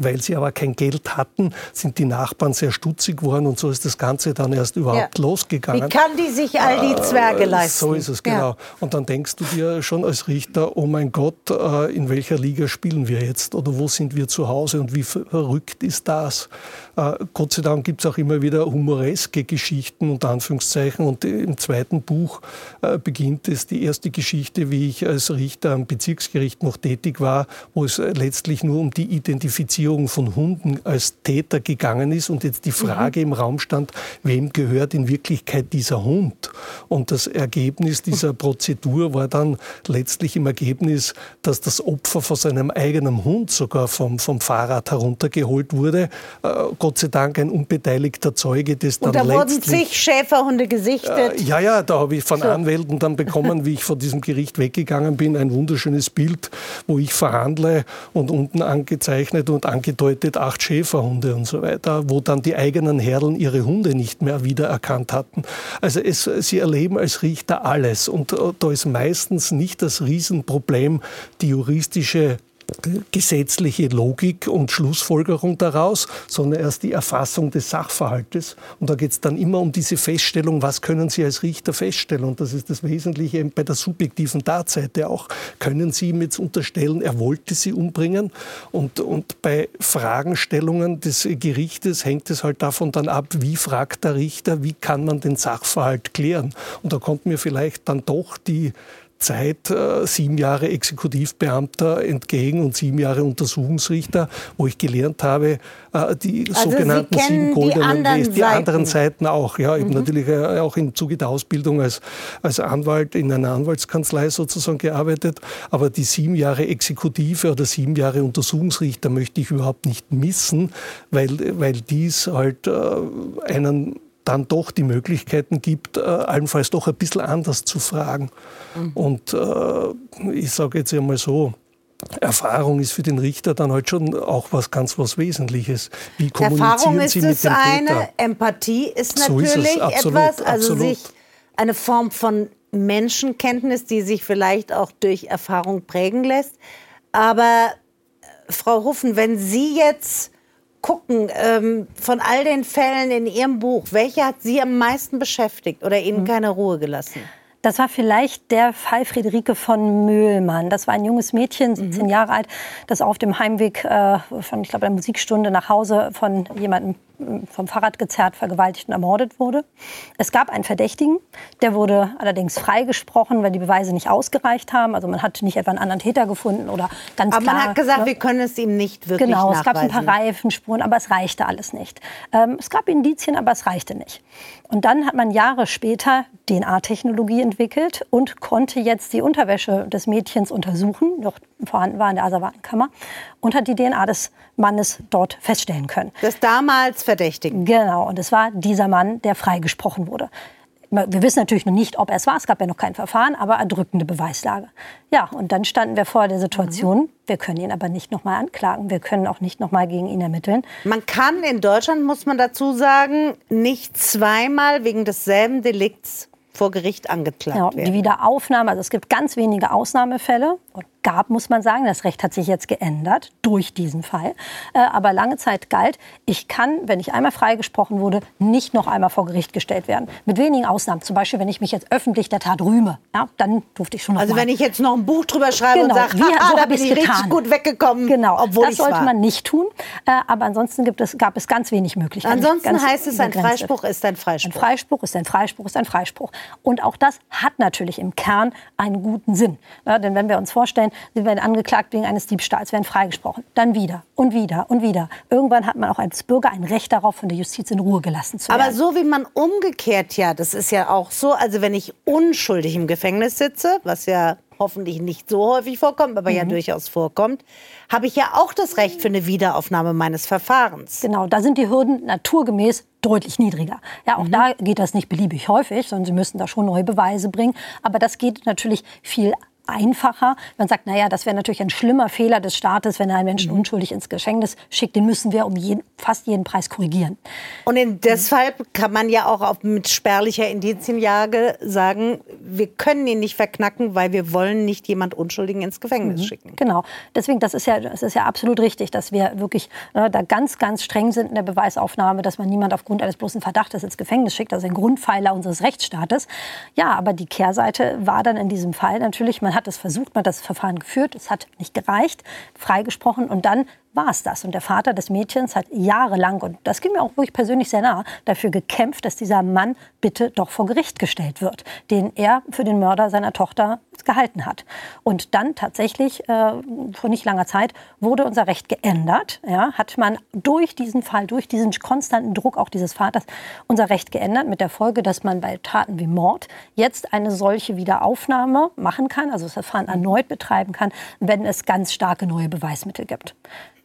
Weil sie aber kein Geld hatten, sind die Nachbarn sehr stutzig geworden und so ist das Ganze dann erst überhaupt ja. losgegangen. Wie kann die sich all die Zwerge äh, leisten? So ist es, genau. Ja. Und dann denkst du dir schon als Richter, oh mein Gott, äh, in welcher Liga spielen wir jetzt oder wo sind wir zu Hause und wie verrückt ist das? Äh, Gott sei Dank gibt es auch immer wieder humoreske Geschichten, unter Anführungszeichen. Und im zweiten Buch äh, beginnt es die erste Geschichte, wie ich als Richter am Bezirksgericht noch tätig war, wo es letztlich nur um die Identifizierung von Hunden als Täter gegangen ist und jetzt die mhm. Frage mhm. im Raum stand, wem gehört in Wirklichkeit dieser Hund? Und das Ergebnis dieser Prozedur war dann letztlich im Ergebnis, dass das Opfer von seinem eigenen Hund sogar vom, vom Fahrrad heruntergeholt wurde. Äh, Gott sei Dank ein unbeteiligter Zeuge, das dann Und da wurden zig Schäferhunde gesichtet. Äh, ja, ja, da habe ich von so. Anwälten dann bekommen, wie ich von diesem Gericht weggegangen bin, ein wunderschönes Bild, wo ich verhandle und unten angezeichnet und angedeutet acht Schäferhunde und so weiter, wo dann die eigenen Herren ihre Hunde nicht mehr wiedererkannt hatten. Also es, sie erleben als Richter alles und äh, da ist meistens nicht das Riesenproblem die juristische gesetzliche Logik und Schlussfolgerung daraus, sondern erst die Erfassung des Sachverhaltes. Und da geht es dann immer um diese Feststellung, was können Sie als Richter feststellen? Und das ist das Wesentliche bei der subjektiven Tatseite auch. Können Sie ihm jetzt unterstellen, er wollte sie umbringen? Und, und bei Fragestellungen des Gerichtes hängt es halt davon dann ab, wie fragt der Richter, wie kann man den Sachverhalt klären? Und da kommt mir vielleicht dann doch die Zeit äh, sieben Jahre Exekutivbeamter entgegen und sieben Jahre Untersuchungsrichter, wo ich gelernt habe, äh, die also sogenannten sieben goldenen die Wege, die anderen Seiten auch. Ja, eben mhm. natürlich äh, auch im Zuge der Ausbildung als, als Anwalt in einer Anwaltskanzlei sozusagen gearbeitet. Aber die sieben Jahre Exekutive oder sieben Jahre Untersuchungsrichter möchte ich überhaupt nicht missen, weil, weil dies halt äh, einen dann doch die Möglichkeiten gibt, äh, allenfalls doch ein bisschen anders zu fragen. Mhm. Und äh, ich sage jetzt einmal so, Erfahrung ist für den Richter dann halt schon auch was ganz was Wesentliches. Wie kommunizieren Erfahrung ist Sie mit dem eine, Täter? Empathie ist natürlich so ist absolut, etwas, also absolut. sich eine Form von Menschenkenntnis, die sich vielleicht auch durch Erfahrung prägen lässt. Aber äh, Frau Huffen, wenn Sie jetzt gucken, ähm, von all den Fällen in Ihrem Buch, welche hat Sie am meisten beschäftigt oder Ihnen mhm. keine Ruhe gelassen? Das war vielleicht der Fall Friederike von Mühlmann. Das war ein junges Mädchen, 17 mhm. Jahre alt, das auf dem Heimweg äh, von, ich glaube, der Musikstunde nach Hause von jemandem vom Fahrrad gezerrt, vergewaltigt und ermordet wurde. Es gab einen Verdächtigen, der wurde allerdings freigesprochen, weil die Beweise nicht ausgereicht haben. Also man hat nicht etwa einen anderen Täter gefunden oder ganz aber klar. Aber man hat gesagt, ne? wir können es ihm nicht wirklich Genau, nachweisen. es gab ein paar Reifenspuren, aber es reichte alles nicht. Ähm, es gab Indizien, aber es reichte nicht. Und dann hat man Jahre später DNA-Technologie entwickelt und konnte jetzt die Unterwäsche des Mädchens untersuchen, noch vorhanden war in der Asservatenkammer, und hat die DNA des Mannes dort feststellen können. Des damals Verdächtigen. Genau, und es war dieser Mann, der freigesprochen wurde. Wir wissen natürlich noch nicht, ob er es war. Es gab ja noch kein Verfahren, aber erdrückende Beweislage. Ja, und dann standen wir vor der Situation, mhm. wir können ihn aber nicht noch mal anklagen. Wir können auch nicht noch mal gegen ihn ermitteln. Man kann in Deutschland, muss man dazu sagen, nicht zweimal wegen desselben Delikts vor Gericht angeklagt ja, werden. Die Wiederaufnahme, also es gibt ganz wenige Ausnahmefälle gab, muss man sagen. Das Recht hat sich jetzt geändert durch diesen Fall. Äh, aber lange Zeit galt, ich kann, wenn ich einmal freigesprochen wurde, nicht noch einmal vor Gericht gestellt werden. Mit wenigen Ausnahmen. Zum Beispiel, wenn ich mich jetzt öffentlich der Tat rühme, ja, dann durfte ich schon noch Also mal. wenn ich jetzt noch ein Buch drüber schreibe genau. und sage, so da bin ich getan. richtig gut weggekommen, genau. obwohl Das sollte war. man nicht tun. Äh, aber ansonsten gibt es, gab es ganz wenig Möglichkeiten. Ansonsten heißt es, ein Freispruch ist ein Freispruch. Ein Freispruch ist ein Freispruch ist ein Freispruch. Und auch das hat natürlich im Kern einen guten Sinn. Ja, denn wenn wir uns vorstellen, Sie werden angeklagt wegen eines Diebstahls, werden freigesprochen. Dann wieder und wieder und wieder. Irgendwann hat man auch als Bürger ein Recht darauf, von der Justiz in Ruhe gelassen zu werden. Aber so wie man umgekehrt ja, das ist ja auch so, also wenn ich unschuldig im Gefängnis sitze, was ja hoffentlich nicht so häufig vorkommt, aber mhm. ja durchaus vorkommt, habe ich ja auch das Recht für eine Wiederaufnahme meines Verfahrens. Genau, da sind die Hürden naturgemäß deutlich niedriger. Ja, auch mhm. da geht das nicht beliebig häufig, sondern Sie müssen da schon neue Beweise bringen. Aber das geht natürlich viel einfacher. Man sagt, naja, das wäre natürlich ein schlimmer Fehler des Staates, wenn er einen Menschen mhm. unschuldig ins Gefängnis schickt. Den müssen wir um jeden, fast jeden Preis korrigieren. Und in, deshalb kann man ja auch auf, mit spärlicher Indizienjage sagen, wir können ihn nicht verknacken, weil wir wollen nicht jemand Unschuldigen ins Gefängnis mhm. schicken. Genau. Deswegen, das ist ja, das ist ja absolut richtig, dass wir wirklich äh, da ganz, ganz streng sind in der Beweisaufnahme, dass man niemand aufgrund eines bloßen Verdachtes ins Gefängnis schickt. Das ist ein Grundpfeiler unseres Rechtsstaates. Ja, aber die Kehrseite war dann in diesem Fall natürlich, man hat es versucht, man hat das Verfahren geführt, es hat nicht gereicht, freigesprochen und dann war es das. Und der Vater des Mädchens hat jahrelang, und das ging mir auch wirklich persönlich sehr nah, dafür gekämpft, dass dieser Mann bitte doch vor Gericht gestellt wird, den er für den Mörder seiner Tochter gehalten hat. Und dann tatsächlich, äh, vor nicht langer Zeit, wurde unser Recht geändert. Ja, hat man durch diesen Fall, durch diesen konstanten Druck auch dieses Vaters, unser Recht geändert, mit der Folge, dass man bei Taten wie Mord jetzt eine solche Wiederaufnahme machen kann, also das Verfahren erneut betreiben kann, wenn es ganz starke neue Beweismittel gibt.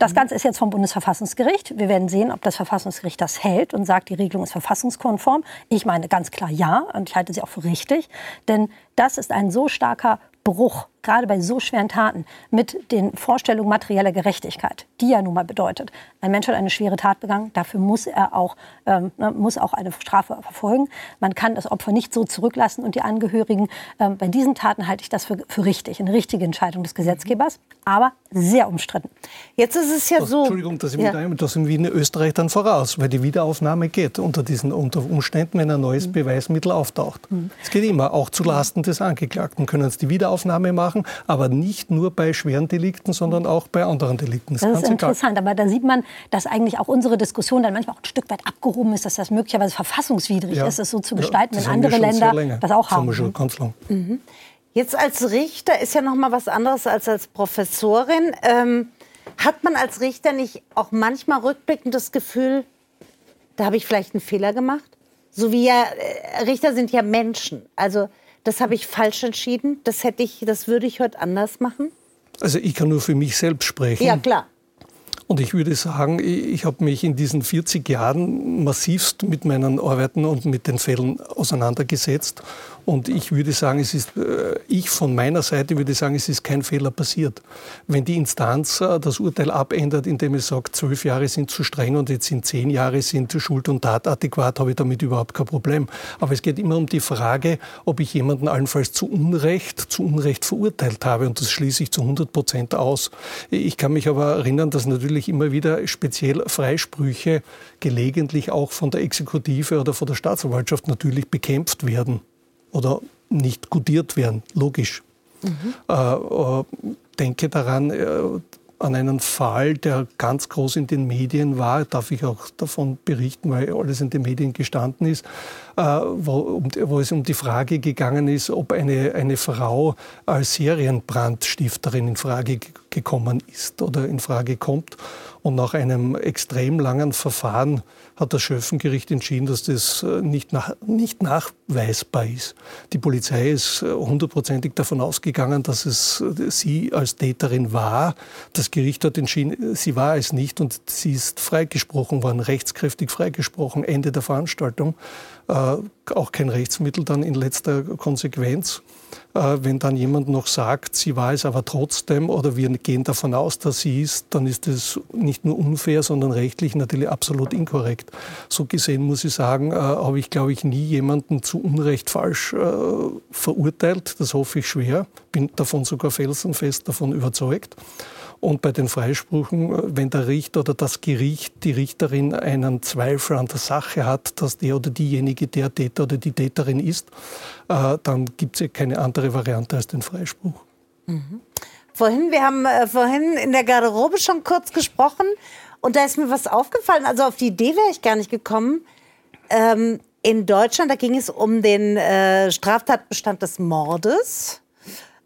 Das Ganze ist jetzt vom Bundesverfassungsgericht. Wir werden sehen, ob das Verfassungsgericht das hält und sagt, die Regelung ist verfassungskonform. Ich meine ganz klar ja und ich halte sie auch für richtig. Denn das ist ein so starker Bruch, gerade bei so schweren Taten, mit den Vorstellungen materieller Gerechtigkeit, die ja nun mal bedeutet, ein Mensch hat eine schwere Tat begangen, dafür muss er auch, ähm, ne, muss auch eine Strafe verfolgen. Man kann das Opfer nicht so zurücklassen und die Angehörigen. Ähm, bei diesen Taten halte ich das für, für richtig, eine richtige Entscheidung des Gesetzgebers, aber sehr umstritten. Jetzt ist es ja das, so. Entschuldigung, dass ich ja. mit das in Wien Österreich dann voraus, weil die Wiederaufnahme geht unter diesen unter Umständen, wenn ein neues mhm. Beweismittel auftaucht. Mhm. Es geht immer, auch zu Lasten des Angeklagten können es die Wiederaufnahme Wiederaufnahme machen, aber nicht nur bei schweren Delikten, sondern auch bei anderen Delikten. Das, das ist interessant, egal. aber da sieht man, dass eigentlich auch unsere Diskussion dann manchmal auch ein Stück weit abgehoben ist, dass das möglicherweise verfassungswidrig ja. ist, es so zu gestalten, ja, wenn andere Länder das auch das haben. haben wir schon ganz lang. Mhm. Jetzt als Richter ist ja noch mal was anderes als als Professorin. Ähm, hat man als Richter nicht auch manchmal rückblickend das Gefühl, da habe ich vielleicht einen Fehler gemacht? So wie ja, äh, Richter sind ja Menschen. Also das habe ich falsch entschieden, das hätte ich, das würde ich heute anders machen? Also ich kann nur für mich selbst sprechen. Ja, klar. Und ich würde sagen, ich habe mich in diesen 40 Jahren massivst mit meinen Arbeiten und mit den Fällen auseinandergesetzt und ich würde sagen, es ist, äh, ich von meiner Seite würde sagen, es ist kein Fehler passiert. Wenn die Instanz äh, das Urteil abändert, indem es sagt, zwölf Jahre sind zu streng und jetzt sind zehn Jahre sind Schuld und Tat adäquat, habe ich damit überhaupt kein Problem. Aber es geht immer um die Frage, ob ich jemanden allenfalls zu Unrecht, zu Unrecht verurteilt habe. Und das schließe ich zu 100 Prozent aus. Ich kann mich aber erinnern, dass natürlich natürlich immer wieder speziell Freisprüche gelegentlich auch von der Exekutive oder von der Staatsanwaltschaft natürlich bekämpft werden oder nicht gutiert werden, logisch. Mhm. Äh, äh, denke daran, äh, an einen Fall, der ganz groß in den Medien war, darf ich auch davon berichten, weil alles in den Medien gestanden ist, wo, wo, es um die Frage gegangen ist, ob eine, eine Frau als Serienbrandstifterin in Frage gekommen ist oder in Frage kommt. Und nach einem extrem langen Verfahren hat das Schöffengericht entschieden, dass das äh, nicht, nach, nicht nachweisbar ist. Die Polizei ist äh, hundertprozentig davon ausgegangen, dass es äh, sie als Täterin war. Das Gericht hat entschieden, sie war es nicht und sie ist freigesprochen worden, rechtskräftig freigesprochen, Ende der Veranstaltung. Äh, auch kein Rechtsmittel dann in letzter Konsequenz. Äh, wenn dann jemand noch sagt, sie war es aber trotzdem oder wir gehen davon aus, dass sie ist, dann ist das nicht nur unfair, sondern rechtlich natürlich absolut inkorrekt. So gesehen muss ich sagen, äh, habe ich, glaube ich, nie jemanden zu Unrecht falsch verurteilt. Das hoffe ich schwer. Bin davon sogar felsenfest davon überzeugt. Und bei den Freisprüchen, äh, wenn der Richter oder das Gericht, die Richterin einen Zweifel an der Sache hat, dass der oder diejenige der Täter oder die Täterin ist, äh, dann gibt es keine andere Variante als den Freispruch. Mhm. Vorhin, wir haben äh, vorhin in der Garderobe schon kurz gesprochen und da ist mir was aufgefallen. Also auf die Idee wäre ich gar nicht gekommen. Ähm, in Deutschland, da ging es um den äh, Straftatbestand des Mordes.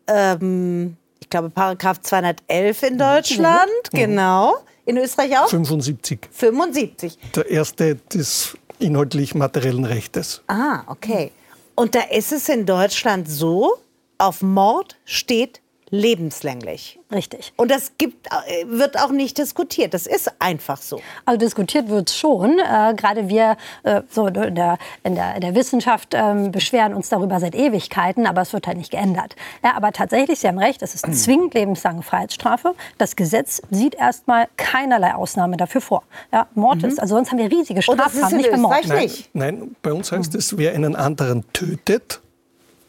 Ähm, ich glaube, Paragraph 211 in Deutschland, mhm. genau. In Österreich auch? 75. 75. Der erste des inhaltlich materiellen Rechtes. Ah, okay. Und da ist es in Deutschland so, auf Mord steht lebenslänglich. Richtig. Und das gibt, äh, wird auch nicht diskutiert. Das ist einfach so. Also diskutiert wird es schon. Äh, Gerade wir äh, so in der, in der, in der Wissenschaft äh, beschweren uns darüber seit Ewigkeiten, aber es wird halt nicht geändert. Ja, aber tatsächlich, Sie haben recht, es ist zwingend lebenslange Freiheitsstrafe. Das Gesetz sieht erstmal keinerlei Ausnahme dafür vor. Ja, Mord mhm. ist, also sonst haben wir riesige Strafrahmen, nicht bei Mord. Nein, nein, bei uns heißt es, wer einen anderen tötet,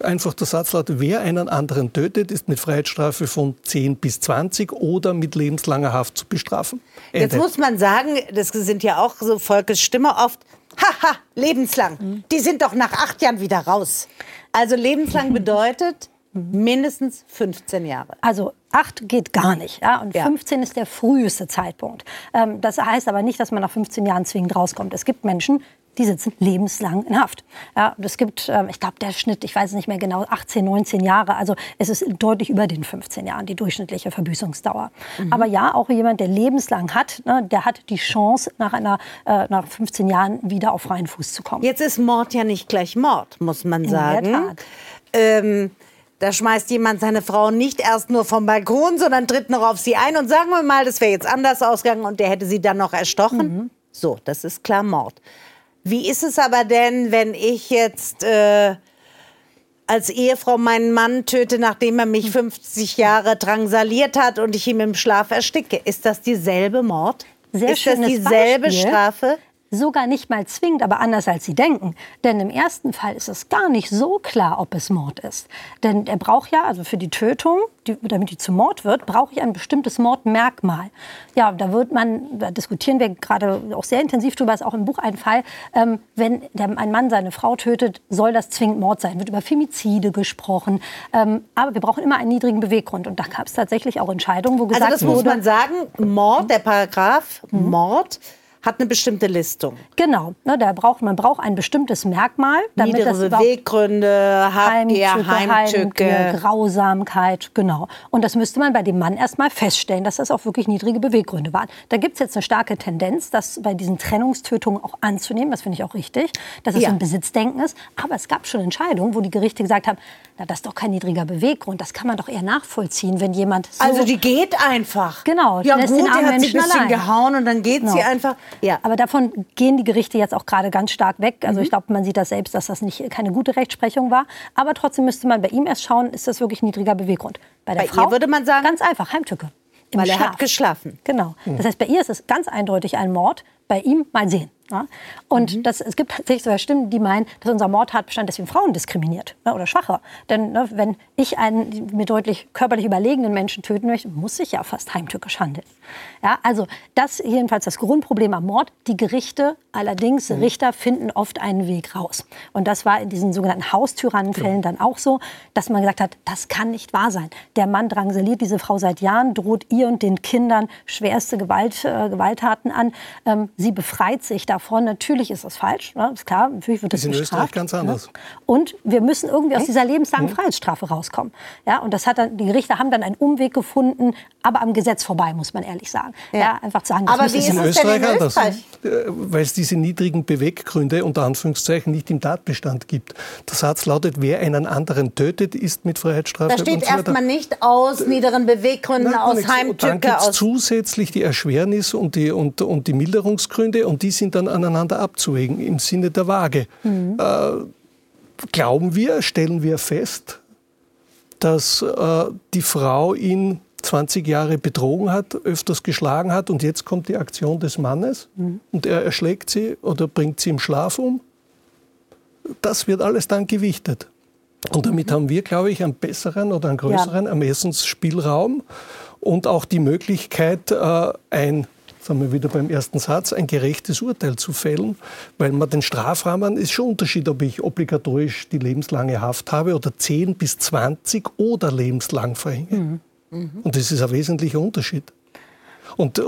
Einfach der Satz lautet, wer einen anderen tötet, ist mit Freiheitsstrafe von 10 bis 20 oder mit lebenslanger Haft zu bestrafen. Ende. Jetzt muss man sagen, das sind ja auch so Volkes Stimme oft, haha, lebenslang. Mhm. Die sind doch nach acht Jahren wieder raus. Also lebenslang bedeutet mindestens 15 Jahre. Also acht geht gar nicht. Ja? Und ja. 15 ist der früheste Zeitpunkt. Ähm, das heißt aber nicht, dass man nach 15 Jahren zwingend rauskommt. Es gibt Menschen, die sitzen lebenslang in Haft. Ja, es gibt, ähm, ich glaube, der Schnitt, ich weiß nicht mehr genau, 18, 19 Jahre. Also es ist deutlich über den 15 Jahren, die durchschnittliche Verbüßungsdauer. Mhm. Aber ja, auch jemand, der lebenslang hat, ne, der hat die Chance, nach, einer, äh, nach 15 Jahren wieder auf freien Fuß zu kommen. Jetzt ist Mord ja nicht gleich Mord, muss man in sagen. Der Tat. Ähm, da schmeißt jemand seine Frau nicht erst nur vom Balkon, sondern tritt noch auf sie ein und sagen wir mal, das wäre jetzt anders ausgegangen und der hätte sie dann noch erstochen. Mhm. So, das ist klar Mord. Wie ist es aber denn, wenn ich jetzt äh, als Ehefrau meinen Mann töte, nachdem er mich 50 Jahre drangsaliert hat und ich ihm im Schlaf ersticke? Ist das dieselbe Mord? Sehr ist das dieselbe Beispiel. Strafe? Sogar nicht mal zwingend, aber anders als Sie denken. Denn im ersten Fall ist es gar nicht so klar, ob es Mord ist. Denn er braucht ja, also für die Tötung, die, damit die zu Mord wird, brauche ich ein bestimmtes Mordmerkmal. Ja, da wird man, da diskutieren wir gerade auch sehr intensiv drüber, ist auch im Buch ein Fall, ähm, wenn der, ein Mann seine Frau tötet, soll das zwingend Mord sein. Wird über Femizide gesprochen. Ähm, aber wir brauchen immer einen niedrigen Beweggrund. Und da gab es tatsächlich auch Entscheidungen, wo gesagt wurde... Also das muss man sagen, Mord, der Paragraph mhm. Mord hat eine bestimmte Listung. Genau, ne, da braucht, man braucht ein bestimmtes Merkmal. Damit Niedere das Beweggründe, Habgier, Heimtücke, Heimtücke, Grausamkeit, genau. Und das müsste man bei dem Mann erstmal feststellen, dass das auch wirklich niedrige Beweggründe waren. Da gibt es jetzt eine starke Tendenz, das bei diesen Trennungstötungen auch anzunehmen. Das finde ich auch richtig, dass es ja. ein Besitzdenken ist. Aber es gab schon Entscheidungen, wo die Gerichte gesagt haben, na, das ist doch kein niedriger Beweggrund. Das kann man doch eher nachvollziehen, wenn jemand so Also die geht einfach. Genau. Ja gut, den hat sie ein bisschen allein. gehauen und dann geht genau. sie einfach. Ja. Aber davon gehen die Gerichte jetzt auch gerade ganz stark weg. Also mhm. ich glaube, man sieht das selbst, dass das nicht keine gute Rechtsprechung war. Aber trotzdem müsste man bei ihm erst schauen, ist das wirklich niedriger Beweggrund. Bei der bei Frau würde man sagen, ganz einfach Heimtücke. Im Weil Schlaf. er hat geschlafen. Genau. Mhm. Das heißt, bei ihr ist es ganz eindeutig ein Mord, bei ihm mal sehen. Ja? Und mhm. das, es gibt tatsächlich sogar Stimmen, die meinen, dass unser Mordtatbestand deswegen Frauen diskriminiert ne, oder schwacher. Denn ne, wenn ich einen mir deutlich körperlich überlegenen Menschen töten möchte, muss ich ja fast heimtückisch handeln. Ja, also das jedenfalls das Grundproblem am Mord. Die Gerichte allerdings, mhm. Richter finden oft einen Weg raus. Und das war in diesen sogenannten Haustyrannenfällen genau. dann auch so, dass man gesagt hat, das kann nicht wahr sein. Der Mann drangsaliert diese Frau seit Jahren, droht ihr und den Kindern schwerste Gewalt, äh, Gewalttaten an. Ähm, sie befreit sich davon. Natürlich ist das falsch, ne? ist klar. Natürlich wird das ist in Österreich ganz anders. Ne? Und wir müssen irgendwie aus dieser lebenslangen Freiheitsstrafe rauskommen. Ja, und das hat dann, die Gerichte haben dann einen Umweg gefunden, aber am Gesetz vorbei, muss man ehrlich sagen. Ja, ja einfach zu sagen, das aber wie ist in es Österreich, denn in Österreich? anders, weil es diese niedrigen Beweggründe unter Anführungszeichen nicht im Tatbestand gibt. Der Satz lautet, wer einen anderen tötet, ist mit Freiheitsstrafe. Da steht so erstmal nicht aus niederen Beweggründen, Nein, aus Heimtücke. Dann gibt es zusätzlich die Erschwernis und die, und, und die Milderungsgründe und die sind dann aneinander abzuwägen im Sinne der Waage. Mhm. Äh, glauben wir, stellen wir fest, dass äh, die Frau ihn 20 Jahre betrogen hat, öfters geschlagen hat und jetzt kommt die Aktion des Mannes mhm. und er erschlägt sie oder bringt sie im Schlaf um. Das wird alles dann gewichtet. Und damit haben wir, glaube ich, einen besseren oder einen größeren ja. Ermessensspielraum und auch die Möglichkeit, äh, ein sind wir wieder beim ersten Satz, ein gerechtes Urteil zu fällen, weil man den Strafrahmen ist schon ein Unterschied, ob ich obligatorisch die lebenslange Haft habe oder 10 bis 20 oder lebenslang verhänge. Mhm. Und das ist ein wesentlicher Unterschied. Und äh,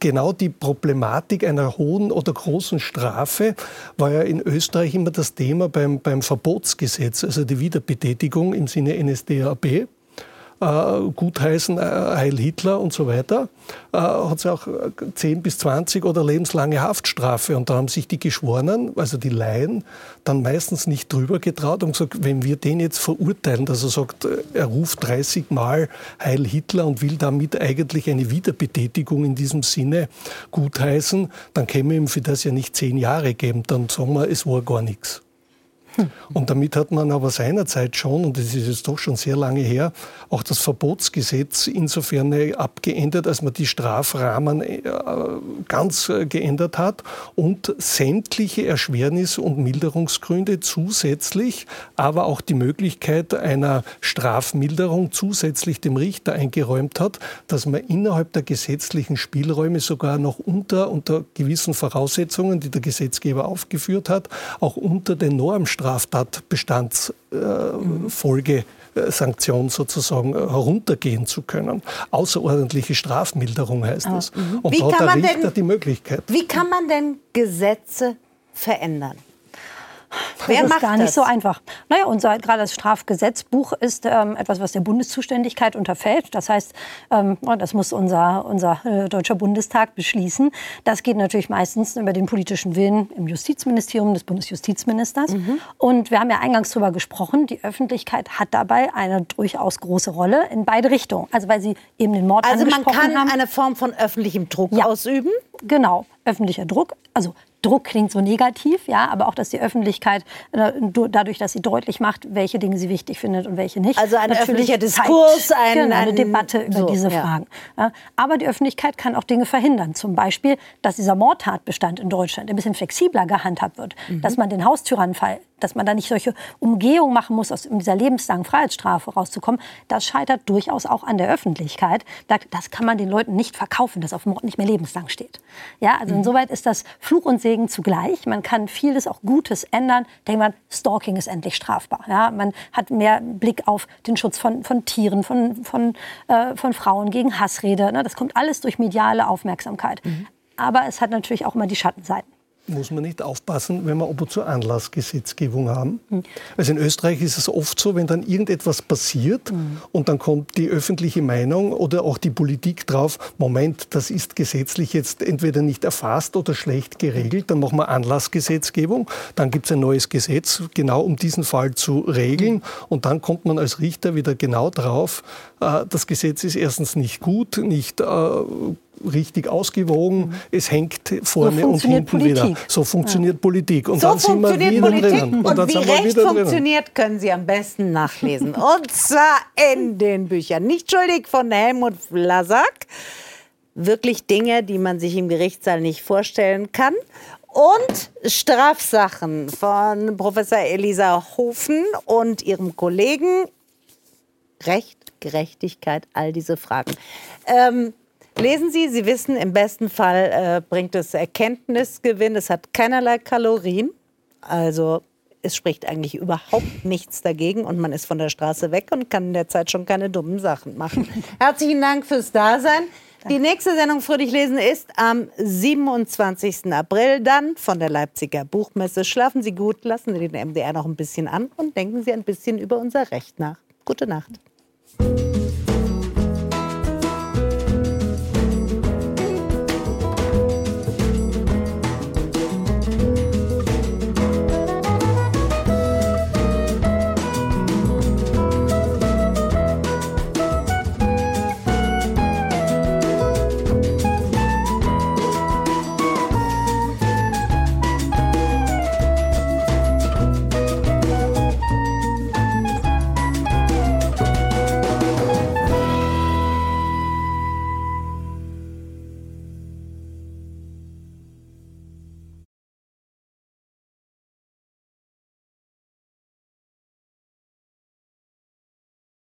genau die Problematik einer hohen oder großen Strafe war ja in Österreich immer das Thema beim, beim Verbotsgesetz, also die Wiederbetätigung im Sinne NSDAP äh, gutheißen, äh, Heil Hitler und so weiter, äh, hat es auch 10 bis 20 oder lebenslange Haftstrafe. Und da haben sich die Geschworenen, also die Laien, dann meistens nicht drüber getraut und gesagt, wenn wir den jetzt verurteilen, dass er sagt, er ruft 30 Mal Heil Hitler und will damit eigentlich eine Wiederbetätigung in diesem Sinne gutheißen, dann käme ihm für das ja nicht zehn Jahre geben. Dann sagen wir, es war gar nichts. Und damit hat man aber seinerzeit schon, und das ist jetzt doch schon sehr lange her, auch das Verbotsgesetz insofern abgeändert, als man die Strafrahmen äh, ganz äh, geändert hat und sämtliche Erschwernis- und Milderungsgründe zusätzlich, aber auch die Möglichkeit einer Strafmilderung zusätzlich dem Richter eingeräumt hat, dass man innerhalb der gesetzlichen Spielräume sogar noch unter, unter gewissen Voraussetzungen, die der Gesetzgeber aufgeführt hat, auch unter den Normstrafen Straftatbestandsfolge äh, Sanktion sozusagen äh, heruntergehen zu können. Außerordentliche Strafmilderung heißt das. Mhm. Und wie da hat der Richter denn, die Möglichkeit. Wie kann man denn Gesetze verändern? Wer das ist gar nicht das? so einfach. Naja, unser gerade das Strafgesetzbuch ist ähm, etwas, was der Bundeszuständigkeit unterfällt. Das heißt, ähm, das muss unser, unser äh, Deutscher Bundestag beschließen. Das geht natürlich meistens über den politischen Willen im Justizministerium des Bundesjustizministers. Mhm. Und wir haben ja eingangs darüber gesprochen, die Öffentlichkeit hat dabei eine durchaus große Rolle in beide Richtungen. Also weil sie eben den Mord also angesprochen haben. Also man kann eine Form von öffentlichem Druck ja. ausüben? Genau, öffentlicher Druck. Also Druck klingt so negativ, ja, aber auch, dass die Öffentlichkeit äh, dadurch, dass sie deutlich macht, welche Dinge sie wichtig findet und welche nicht. Also ein öffentlicher Diskurs, ein, genau, eine Debatte über so, diese ja. Fragen. Ja, aber die Öffentlichkeit kann auch Dinge verhindern. Zum Beispiel, dass dieser Mordtatbestand in Deutschland ein bisschen flexibler gehandhabt wird, mhm. dass man den Haustyrannenfall dass man da nicht solche Umgehungen machen muss, aus dieser lebenslangen Freiheitsstrafe rauszukommen, das scheitert durchaus auch an der Öffentlichkeit. Das kann man den Leuten nicht verkaufen, dass auf Mord nicht mehr lebenslang steht. Ja, also mhm. insoweit ist das Fluch und Segen zugleich. Man kann vieles auch Gutes ändern. Denkt man, Stalking ist endlich strafbar. Ja, man hat mehr Blick auf den Schutz von, von Tieren, von, von, äh, von Frauen gegen Hassrede. Ne? Das kommt alles durch mediale Aufmerksamkeit. Mhm. Aber es hat natürlich auch immer die Schattenseiten muss man nicht aufpassen, wenn wir ab und zu Anlassgesetzgebung haben. Mhm. Also in Österreich ist es oft so, wenn dann irgendetwas passiert mhm. und dann kommt die öffentliche Meinung oder auch die Politik drauf, Moment, das ist gesetzlich jetzt entweder nicht erfasst oder schlecht geregelt, dann machen wir Anlassgesetzgebung, dann gibt es ein neues Gesetz, genau um diesen Fall zu regeln und dann kommt man als Richter wieder genau drauf, äh, das Gesetz ist erstens nicht gut, nicht äh, richtig ausgewogen. Mhm. Es hängt vorne so und hinten Politik. wieder. So funktioniert ja. Politik. Und so dann sind wir wieder Politik. drinnen. Und, und wie Recht funktioniert, können Sie am besten nachlesen. und zwar in den Büchern. Nicht schuldig von Helmut Vlasak. Wirklich Dinge, die man sich im Gerichtssaal nicht vorstellen kann. und Strafsachen von Professor Elisa Hofen und ihrem Kollegen. Recht, Gerechtigkeit, all diese Fragen. Ähm, lesen Sie, Sie wissen, im besten Fall äh, bringt es Erkenntnisgewinn. Es hat keinerlei Kalorien. Also es spricht eigentlich überhaupt nichts dagegen und man ist von der Straße weg und kann in der Zeit schon keine dummen Sachen machen. Herzlichen Dank fürs Dasein. Die nächste Sendung Fröhlich lesen ist am 27. April dann von der Leipziger Buchmesse. Schlafen Sie gut, lassen Sie den MDR noch ein bisschen an und denken Sie ein bisschen über unser Recht nach. Gute Nacht.